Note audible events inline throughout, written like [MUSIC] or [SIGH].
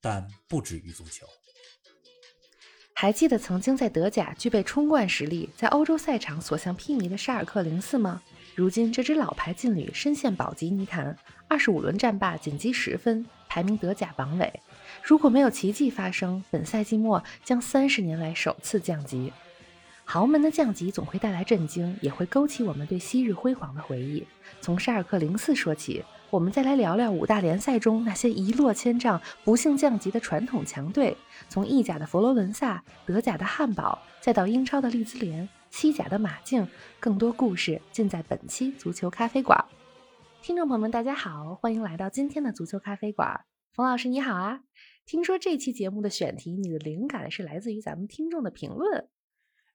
但不止于足球。还记得曾经在德甲具备冲冠实力，在欧洲赛场所向披靡的沙尔克零四吗？如今这支老牌劲旅深陷保级泥潭，二十五轮战罢，仅积十分，排名德甲榜尾。如果没有奇迹发生，本赛季末将三十年来首次降级。豪门的降级总会带来震惊，也会勾起我们对昔日辉煌的回忆。从沙尔克零四说起，我们再来聊聊五大联赛中那些一落千丈、不幸降级的传统强队。从意甲的佛罗伦萨、德甲的汉堡，再到英超的利兹联、西甲的马竞，更多故事尽在本期足球咖啡馆。听众朋友们，大家好，欢迎来到今天的足球咖啡馆。冯老师你好啊！听说这期节目的选题，你的灵感是来自于咱们听众的评论。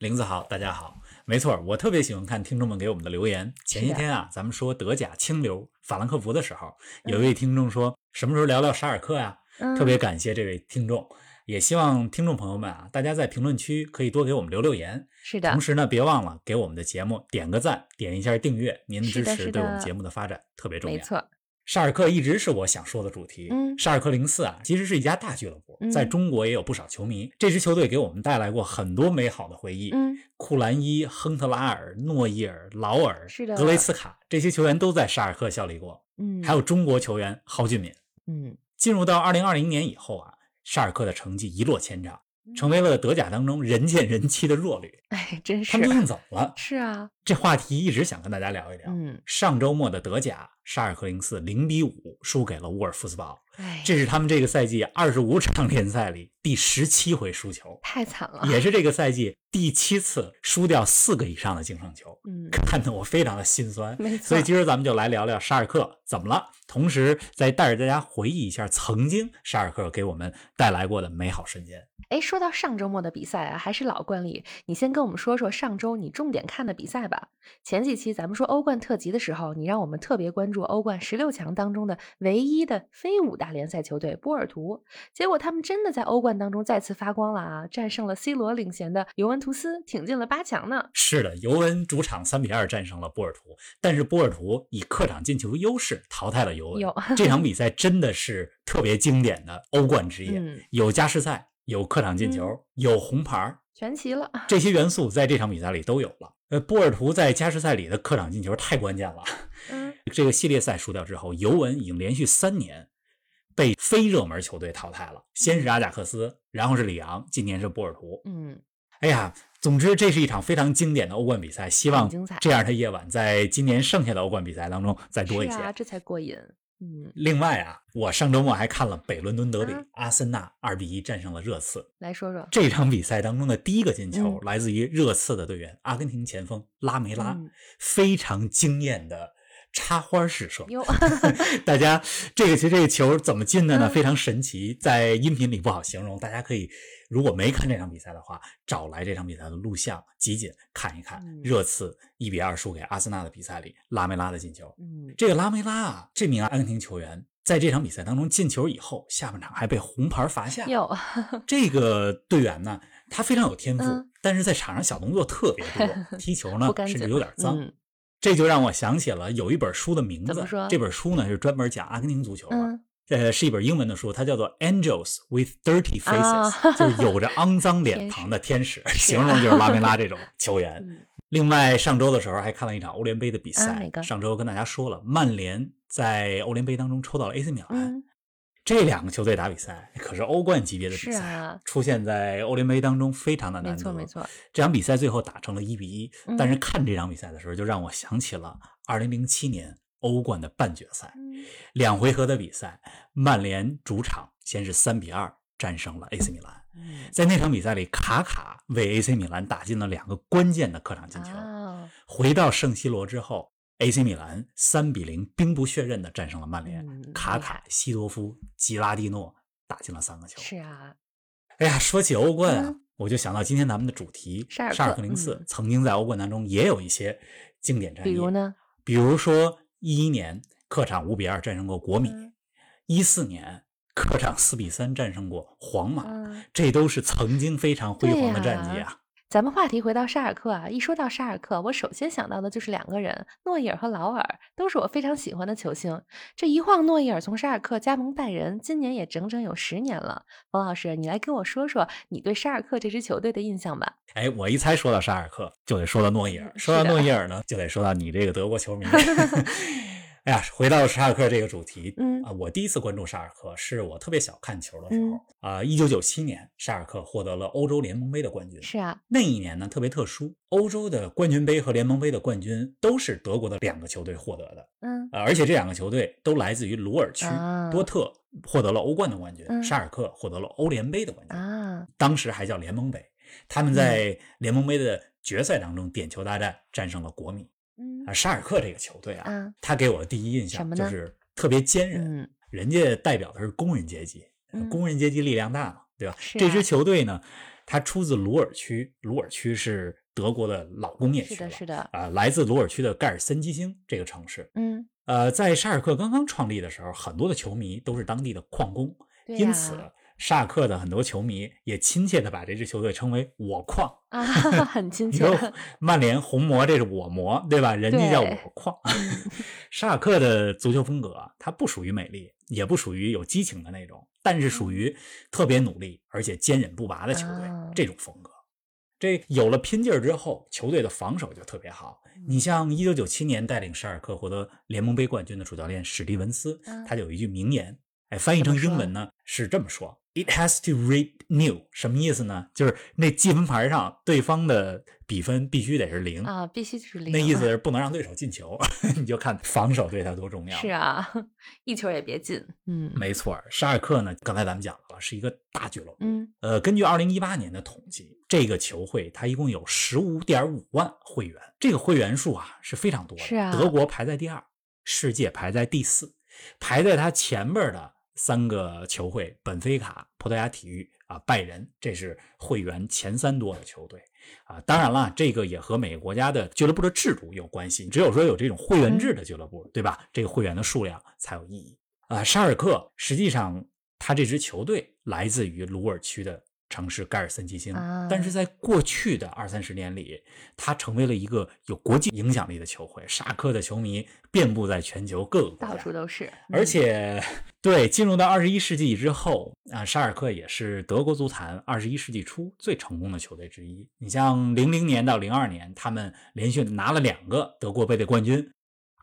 林子好，大家好，没错，我特别喜欢看听众们给我们的留言。前些天啊，咱们说德甲清流法兰克福的时候，有一位听众说什么时候聊聊沙尔克呀？特别感谢这位听众，也希望听众朋友们啊，大家在评论区可以多给我们留留言。是的，同时呢，别忘了给我们的节目点个赞，点一下订阅，您的支持对我们节目的发展特别重要。没错。沙尔克一直是我想说的主题。嗯，沙尔克零四啊，其实是一家大俱乐部，在中国也有不少球迷。这支球队给我们带来过很多美好的回忆。嗯，库兰伊、亨特拉尔、诺伊尔、劳尔、格雷茨卡这些球员都在沙尔克效力过。嗯，还有中国球员蒿俊闵。嗯，进入到二零二零年以后啊，沙尔克的成绩一落千丈。成为了德甲当中人见人欺的弱旅，哎，真是他们究竟怎么了？是啊，这话题一直想跟大家聊一聊。嗯，上周末的德甲，沙尔克零四零比五输给了沃尔夫斯堡，哎，这是他们这个赛季二十五场联赛里第十七回输球，太惨了，也是这个赛季第七次输掉四个以上的净胜球。嗯，看得我非常的心酸。所以今儿咱们就来聊聊沙尔克怎么了，同时再带着大家回忆一下曾经沙尔克给我们带来过的美好瞬间。哎，说到上周末的比赛啊，还是老惯例，你先跟我们说说上周你重点看的比赛吧。前几期咱们说欧冠特辑的时候，你让我们特别关注欧冠十六强当中的唯一的非五大联赛球队波尔图，结果他们真的在欧冠当中再次发光了啊，战胜了 C 罗领衔的尤文图斯，挺进了八强呢。是的，尤文主场三比二战胜了波尔图，但是波尔图以客场进球优势淘汰了尤文。这场比赛真的是特别经典的欧冠之夜，嗯、有加时赛。有客场进球，嗯、有红牌，全齐了。这些元素在这场比赛里都有了。呃，波尔图在加时赛里的客场进球太关键了。嗯，这个系列赛输掉之后，尤文已经连续三年被非热门球队淘汰了。先是阿贾克斯，然后是里昂，今年是波尔图。嗯，哎呀，总之这是一场非常经典的欧冠比赛。希望这样的夜晚在今年剩下的欧冠比赛当中再多一些，啊、这才过瘾。嗯，另外啊，我上周末还看了北伦敦德比，阿森纳二比一战胜了热刺。来说说这场比赛当中的第一个进球，嗯、来自于热刺的队员阿根廷前锋拉梅拉，嗯、非常惊艳的插花式射。哟，[LAUGHS] 大家这个这个球怎么进的呢？嗯、非常神奇，在音频里不好形容，大家可以如果没看这场比赛的话，找来这场比赛的录像集锦看一看。嗯、热刺一比二输给阿森纳的比赛里，拉梅拉的进球。嗯，这个拉梅拉啊，这名阿根廷球员在这场比赛当中进球以后，下半场还被红牌罚下。有这个队员呢，他非常有天赋，嗯、但是在场上小动作特别多，[LAUGHS] 踢球呢甚至有点脏。嗯、这就让我想起了有一本书的名字？这本书呢是专门讲阿根廷足球的。嗯呃，是一本英文的书，它叫做《Angels with Dirty Faces、啊》，就是有着肮脏脸庞的天使，形容就是拉梅拉这种球员。嗯、另外，上周的时候还看了一场欧联杯的比赛。啊、上周跟大家说了，曼联在欧联杯当中抽到了 AC 米兰。嗯、这两个球队打比赛，可是欧冠级别的比赛，啊、出现在欧联杯当中非常的难得。没错没错。这场比赛最后打成了一比一、嗯，但是看这场比赛的时候，就让我想起了2007年。欧冠的半决赛，两回合的比赛，曼联主场先是三比二战胜了 AC 米兰。在那场比赛里，卡卡为 AC 米兰打进了两个关键的客场进球。回到圣西罗之后，AC 米兰三比零兵不血刃的战胜了曼联。卡卡、西多夫、吉拉蒂诺打进了三个球。是啊，哎呀，说起欧冠啊，嗯我就想到今天咱们的主题沙尔克零四嗯曾经在欧冠当中也有一些经典战役，比如呢？比如说一一年客场五比二战胜过国米嗯，一四、年客场四比三战胜过皇马，嗯，这都是曾经非常辉煌的战绩啊。咱们话题回到沙尔克啊，一说到沙尔克，我首先想到的就是两个人，诺伊尔和劳尔，都是我非常喜欢的球星。这一晃，诺伊尔从沙尔克加盟拜仁，今年也整整有十年了。冯老师，你来跟我说说你对沙尔克这支球队的印象吧。哎，我一猜说到沙尔克，就得说到诺伊尔；嗯说到诺伊尔呢，就得说到你这个德国球迷。[LAUGHS] 哎呀，回到沙尔克这个主题，嗯啊，我第一次关注沙尔克是我特别小看球的时嗯候啊，一九九七年，沙尔克获得了欧洲联盟杯的冠军。是啊，那一年呢特别特殊，欧洲的冠军杯和联盟杯的冠军都是德国的两个球队获得的，嗯呃，而且这两个球队都来自于鲁尔区，啊多特获得了欧冠的冠军，嗯沙尔克获得了欧联杯的冠军，啊，当时还叫联盟杯。他们在联盟杯的决赛当中点球大战战胜了国米。嗯啊，沙尔克这个球队啊，啊，他给我的第一印象就是特别坚韧，嗯人家代表的是工人阶级，工人阶级力量大嘛，对吧？这支球队呢，它出自鲁尔区，鲁尔区是德国的老工业区了，是的，是的，啊、来自鲁尔区的盖尔森基兴这个城市。嗯，呃，在沙尔克刚刚创立的时候，很多的球迷都是当地的矿工，对因此呀沙尔克的很多球迷也亲切的把这支球队称为“我矿”。啊，[LAUGHS] 很亲切，[LAUGHS] 曼联红魔这是我魔，对吧？人家叫我矿。沙尔克的足球风格啊，它不属于美丽，也不属于有激情的那种，但是属于特别努力而且坚韧不拔的球队、啊这种风格。这有了拼劲儿之后，球队的防守就特别好。你像一九九七年带领沙尔克获得联盟杯冠军的主教练史蒂文斯，嗯他就有一句名言，哎，翻译成英文呢是这么说：“It has to read new。”什么意思呢？就是那记分牌上对方的比分必须得是零。啊，必须是零，那意思是不能让对手进球，[LAUGHS] 你就看防守对他多重要。是啊，一球也别进，嗯没错，沙尔克呢，刚才咱们讲了，是一个大俱乐部。嗯呃，根据二零一八年的统计，这个球会它一共有十五点五万会员，这个会员数啊是非常多的。是啊德国排在第二，世界排在第四，排在它前面的三个球会：本菲卡、葡萄牙体育啊、拜仁，这是会员前三多的球队啊。当然了，这个也和每个国家的俱乐部的制度有关系。只有说有这种会员制的俱乐部，对吧？这个会员的数量才有意义啊。沙尔克实际上，他这支球队来自于鲁尔区的城市盖尔森基兴，啊但是在过去的二三十年里，他成为了一个有国际影响力的球会。沙尔克的球迷遍布在全球各个国到，处都是，而嗯且，对进入到二十一世纪之后啊，沙尔克也是德国足坛二十一世纪初最成功的球队之一。你像零零年到零二年，他们连续拿了两个德国杯的冠军。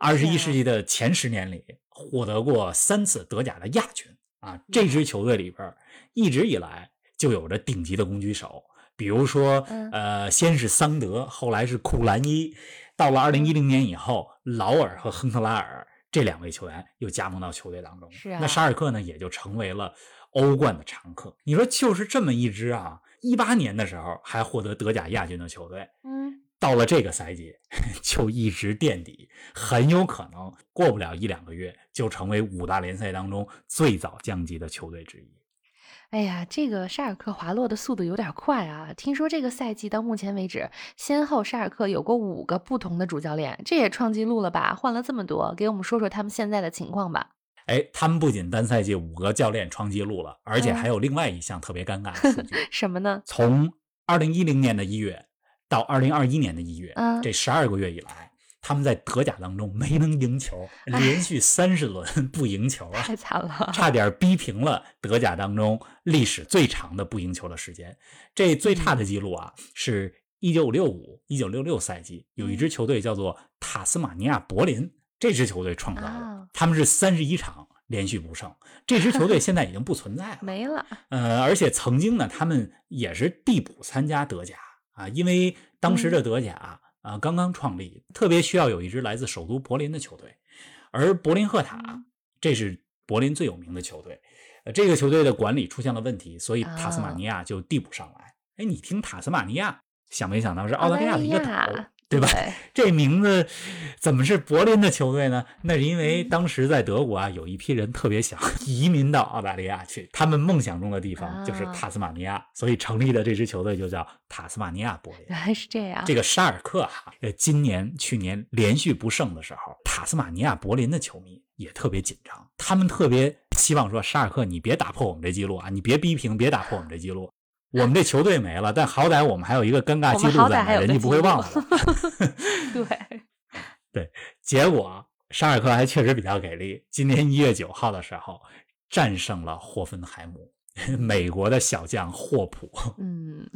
二十一世纪的前十年里，获得过三次德甲的亚军啊。这支球队里边一直以来就有着顶级的攻击手，比如说嗯呃，先是桑德，后来是库兰伊，到了二零一零年以后，劳尔和亨特拉尔这两位球员又加盟到球队当中。是啊那沙尔克呢，也就成为了欧冠的常客。你说，就是这么一支啊，一八年的时候还获得德甲亚军的球队，嗯，到了这个赛季 [LAUGHS] 就一直垫底，很有可能过不了一两个月就成为五大联赛当中最早降级的球队之一。哎呀，这个沙尔克滑落的速度有点快啊！听说这个赛季到目前为止，先后沙尔克有过五个不同的主教练，这也创纪录了吧？换了这么多，给我们说说他们现在的情况吧。哎，他们不仅单赛季五个教练创纪录了，而且嗯还有另外一项特别尴尬的数据：[LAUGHS] 什么呢？从二零一零年的一月到二零二一年的一月，嗯这十二个月以来，他们在德甲当中没能赢球，哎连续三十轮不赢球啊！太惨了。差点逼平了德甲当中历史最长的不赢球的时间。这最差的记录啊，是一九六五、一九六六赛季，有一支球队叫做塔斯马尼亚柏林，这支球队创造的啊，他们是三十一场连续不胜。这支球队现在已经不存在了，[LAUGHS] 没了。呃，而且曾经呢，他们也是递补参加德甲啊，因为当时的德甲啊刚刚创立，特别需要有一支来自首都柏林的球队，而柏林赫塔嗯这是柏林最有名的球队，呃，这个球队的管理出现了问题，所以啊塔斯马尼亚就递补上来。哎，你听塔斯马尼亚，想没想到是澳大利亚的一个岛？对吧？[LAUGHS] 这名字怎么是柏林的球队呢？那是因为当时在德国啊，有一批人特别想 [LAUGHS] 移民到澳大利亚去，他们梦想中的地方就是塔斯马尼亚，所以成立的这支球队就叫塔斯马尼亚柏林。原来是这样。这个沙尔克哈，呃，今年、去年连续不胜的时候，塔斯马尼亚柏林的球迷也特别紧张，他们特别希望说沙尔克，你别打破我们这记录啊，你别逼平，别打破我们这记录。我们这球队没了，但好歹我们还有一个尴尬记录在，人家不会忘了。对 [LAUGHS] 对，结果沙尔克还确实比较给力。今年一月九号的时候，战胜了霍芬海姆，[LAUGHS] 美国的小将霍普，嗯，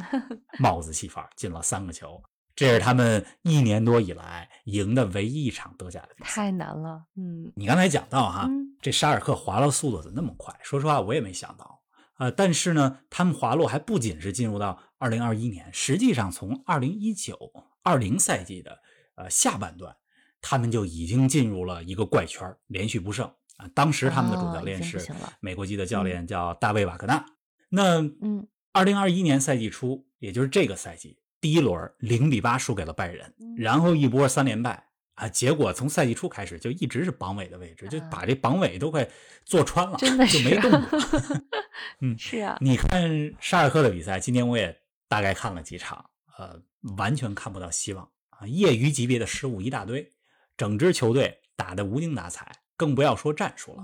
帽子戏法进了三个球，这是他们一年多以来赢的唯一一场德甲的比赛。太难了，嗯。你刚才讲到哈，这沙尔克滑落速度怎么那么快？说实话，我也没想到。呃，但是呢，他们滑落还不仅是进入到二零二一年，实际上从二零一九二零赛季的呃下半段，他们就已经进入了一个怪圈，连续不胜啊。当时他们的主教练是美国籍的教练，叫大卫瓦格纳。那嗯，二零二一年赛季初，也就是这个赛季第一轮零比八输给了拜仁，然后一波三连败。啊！结果从赛季初开始就一直是榜尾的位置，就把这榜尾都快坐穿了，真的就没动过。[LAUGHS] 嗯，[LAUGHS] 是啊。你看沙尔克的比赛，今天我也大概看了几场，呃，完全看不到希望啊！业余级别的失误一大堆，整支球队打得无精打采，更不要说战术了。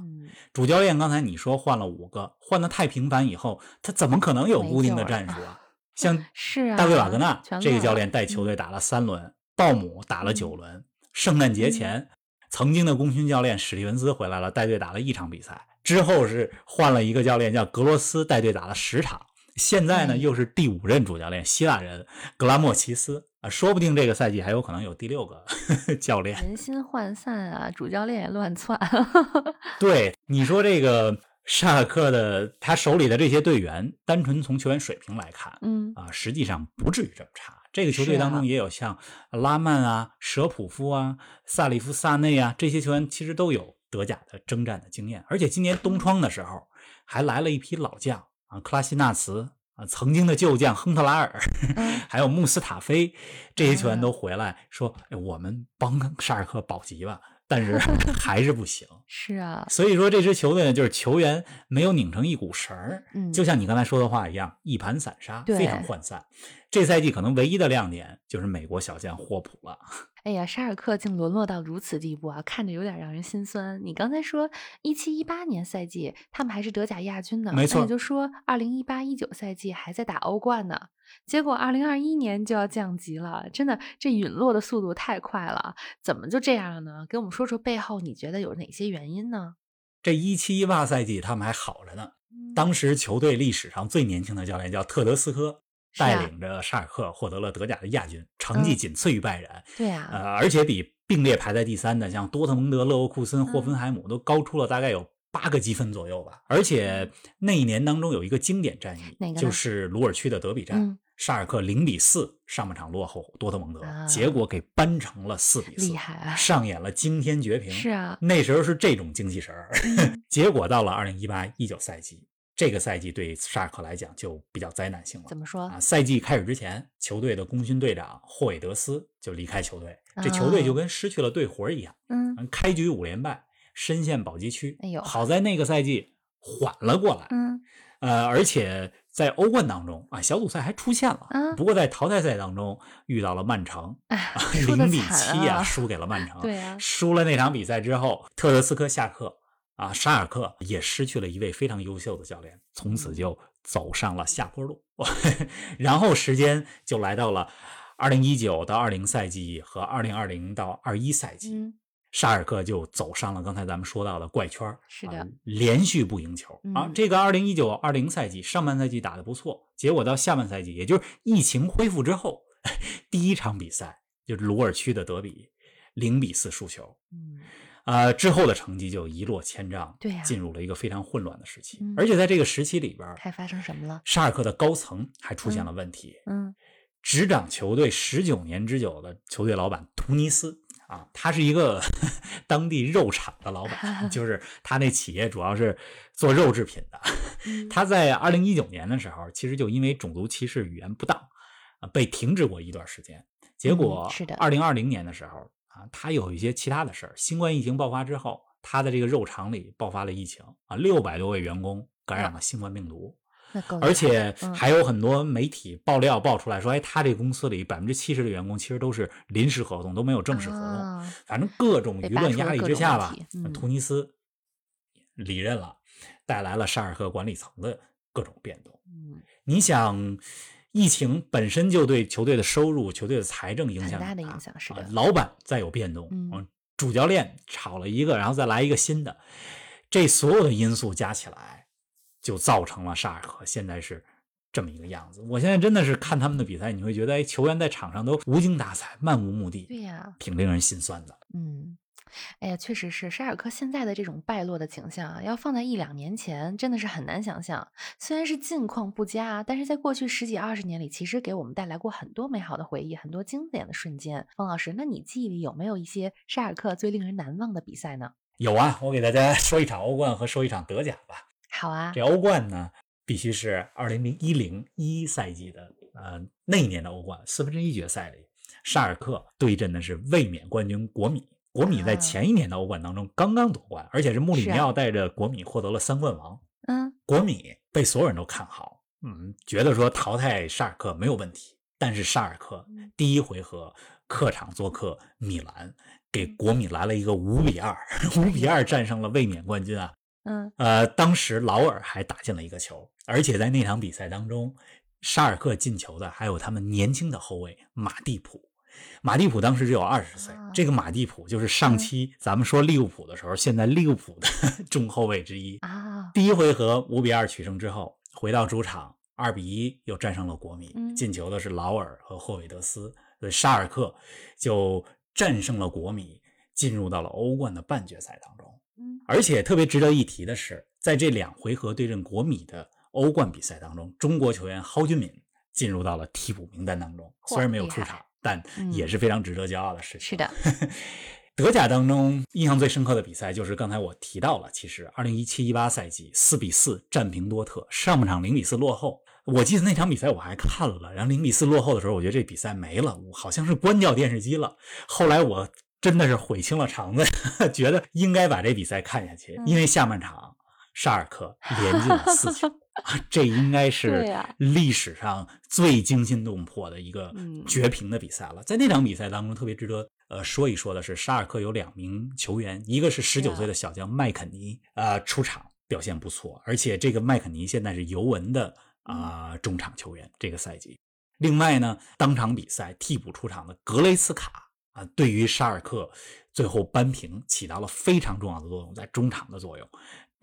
主教练刚才你说换了五个，换的太频繁，以后他怎么可能有固定的战术啊？[LAUGHS] 像是啊，大卫瓦格纳这个教练带球队打了三轮，鲍姆打了九轮。圣诞节前，曾经的功勋教练史蒂文斯回来了，带队打了一场比赛。之后是换了一个教练，叫格罗斯，带队打了十场。现在呢，又是第五任主教练，希腊人格拉莫奇斯啊，说不定这个赛季还有可能有第六个 [LAUGHS] 教练。人心涣散啊，主教练也乱窜。[LAUGHS] 对，你说这个。沙尔克的他手里的这些队员，单纯从球员水平来看，嗯啊，实际上不至于这么差。这个球队当中也有像拉曼啊、舍普夫啊、萨里夫萨内啊这些球员，其实都有德甲的征战的经验。而且今年冬窗的时候，还来了一批老将啊，克拉西纳茨啊，曾经的旧将亨特拉尔，[LAUGHS] 还有穆斯塔菲这些球员都回来说：“哎，我们帮沙尔克保级吧。”但是 [LAUGHS] 还是不行，是啊，所以说这支球队呢，就是球员没有拧成一股绳儿，嗯，就像你刚才说的话一样，一盘散沙，非常涣散。这赛季可能唯一的亮点就是美国小将霍普了。[LAUGHS] 哎呀，沙尔克竟沦落到如此地步啊，看着有点让人心酸。你刚才说一七一八年赛季他们还是德甲亚军呢，没错，也就说二零一八一九赛季还在打欧冠呢。结果二零二一年就要降级了，真的这陨落的速度太快了，怎么就这样了呢？给我们说说背后你觉得有哪些原因呢？这一七一八赛季他们还好着呢，当时球队历史上最年轻的教练叫特德斯科。带领着沙尔克获得了德甲的亚军，成绩仅次于拜仁。对啊，呃，而且比并列排在第三的像多特蒙德、勒沃库森、霍芬海姆都高出了大概有八个积分左右吧。而且那一年当中有一个经典战役，就是鲁尔区的德比战，沙尔克零比四上半场落后多特蒙德，结果给扳成了四比四，厉害啊！上演了惊天绝平。是啊，那时候是这种精气神儿。[LAUGHS] 结果到了二零一八一九赛季。这个赛季对沙尔克来讲就比较灾难性了。怎么说啊？赛季开始之前，球队的功勋队长霍韦德斯就离开球队，这球队就跟失去了队魂一样。嗯，开局五连败，深陷保级区。哎呦，好在那个赛季缓了过来。嗯，呃，而且在欧冠当中啊，小组赛还出现了。嗯，不过在淘汰赛当中遇到了曼城，零比七啊，输给了曼城。对啊，输了那场比赛之后，特德斯科下课。啊，沙尔克也失去了一位非常优秀的教练，从此就走上了下坡路。[LAUGHS] 然后时间就来到了二零一九到二零赛季和二零二零到二一赛季，沙尔克就走上了刚才咱们说到的怪圈是的，连续不赢球啊。这个二零一九二零赛季上半赛季打得不错，结果到下半赛季，也就是疫情恢复之后，[LAUGHS] 第一场比赛就是鲁尔区的德比，零比四输球。嗯。啊，之后的成绩就一落千丈，对呀，进入了一个非常混乱的时期。而且在这个时期里边，还发生什么了？沙尔克的高层还出现了问题。嗯，执掌球队十九年之久的球队老板图尼斯啊，他是一个 [LAUGHS] 当地肉厂的老板，[LAUGHS] 就是他那企业主要是做肉制品的。他在二零一九年的时候，其实就因为种族歧视、语言不当啊，被停止过一段时间。结果是的二零二零年的时候啊，他有一些其他的事儿。新冠疫情爆发之后，他的这个肉厂里爆发了疫情啊，六百多位员工感染了新冠病毒。而且嗯还有很多媒体爆料爆出来说，哎，他这公司里百分之七十的员工其实都是临时合同，都没有正式合同。啊反正各种舆论压力之下吧被扒出了各种问题嗯，突尼斯离任了，带来了沙尔克管理层的各种变动。嗯，你想，疫情本身就对球队的收入、球队的财政影响很大的影响是的啊老板再有变动，嗯主教练炒了一个，然后再来一个新的，这所有的因素加起来，就造成了沙尔克现在是这么一个样子。我现在真的是看他们的比赛，你会觉得，哎，球员在场上都无精打采、漫无目的，对呀，挺令人心酸的。嗯，哎呀，确实是沙尔克现在的这种败落的景象啊，要放在一两年前，真的是很难想象。虽然是近况不佳啊，但是在过去十几二十年里，其实给我们带来过很多美好的回忆，很多经典的瞬间。方老师，那你记忆里有没有一些沙尔克最令人难忘的比赛呢？有啊，我给大家说一场欧冠和说一场德甲吧。好啊这，欧冠呢，必须是二零零一零一赛季的，呃，那一年的欧冠四分之一决赛里，沙尔克对阵的是卫冕冠军国米。国米在啊前一年的欧冠当中刚刚夺冠，而且是穆里尼奥带着国米获得了三冠王。嗯，国米被所有人都看好，嗯，觉得说淘汰沙尔克没有问题。但是沙尔克嗯第一回合客场做客米兰，给国米来了一个五比二，五比二战胜了卫冕冠军啊！嗯，呃，当时劳尔还打进了一个球，而且在那场比赛当中，沙尔克进球的还有他们年轻的后卫马蒂普。马蒂普当时只有二十岁啊，这个马蒂普就是上嗯期咱们说利物浦的时候，现在利物浦的 [LAUGHS] 中后卫之一。啊，第一回合五比二取胜之后，回到主场二比一又战胜了国米，嗯进球的是劳尔和霍韦德斯，所以沙尔克就战胜了国米，进入到了欧冠的半决赛当中。嗯，而且特别值得一提的是，在这两回合对阵国米的欧冠比赛当中，中国球员蒿俊闵进入到了替补名单当中，虽然没有出场，但嗯也是非常值得骄傲的事情。是的，[LAUGHS] 德甲当中印象最深刻的比赛就是刚才我提到了，其实二零一七一八赛季四比四战平多特，上半场零比四落后。我记得那场比赛我还看了，然后零比四落后的时候，我觉得这比赛没了，我好像是关掉电视机了。后来我真的是悔青了肠子，[LAUGHS] 觉得应该把这比赛看下去，嗯因为下半场沙尔克连进了四球，[LAUGHS] 啊这应该是历史上最惊心动魄的一个嗯绝平的比赛了。在那场比赛当中，特别值得呃说一说的是，沙尔克有两名球员，一个是十九岁的小将麦肯尼，呃，出场表现不错，而且这个麦肯尼现在是尤文的啊、中场球员，这个赛季。另外呢，当场比赛替补出场的格雷斯卡啊，对于沙尔克最后扳平起到了非常重要的作用，在中场的作用。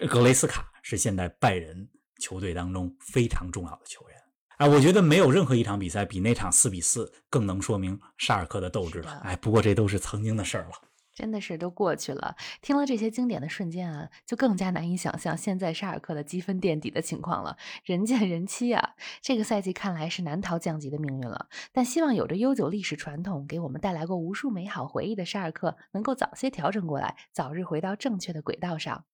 格雷斯卡是现在拜仁球队当中非常重要的球员。哎，我觉得没有任何一场比赛比那场四比四更能说明沙尔克的斗志了。哎，不过这都是曾经的事儿了。真的是都过去了。听了这些经典的瞬间啊，就更加难以想象现在沙尔克的积分垫底的情况了。人见人欺啊，这个赛季看来是难逃降级的命运了。但希望有着悠久历史传统，给我们带来过无数美好回忆的沙尔克，能够早些调整过来，早日回到正确的轨道上。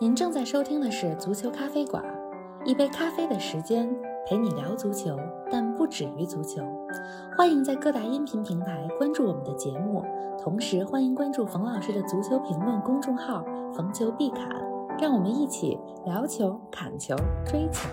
您正在收听的是足球咖啡馆，一杯咖啡的时间陪你聊足球，但不止于足球。欢迎在各大音频平台关注我们的节目，同时欢迎关注冯老师的足球评论公众号“冯球必砍”，让我们一起聊球、砍球、追球。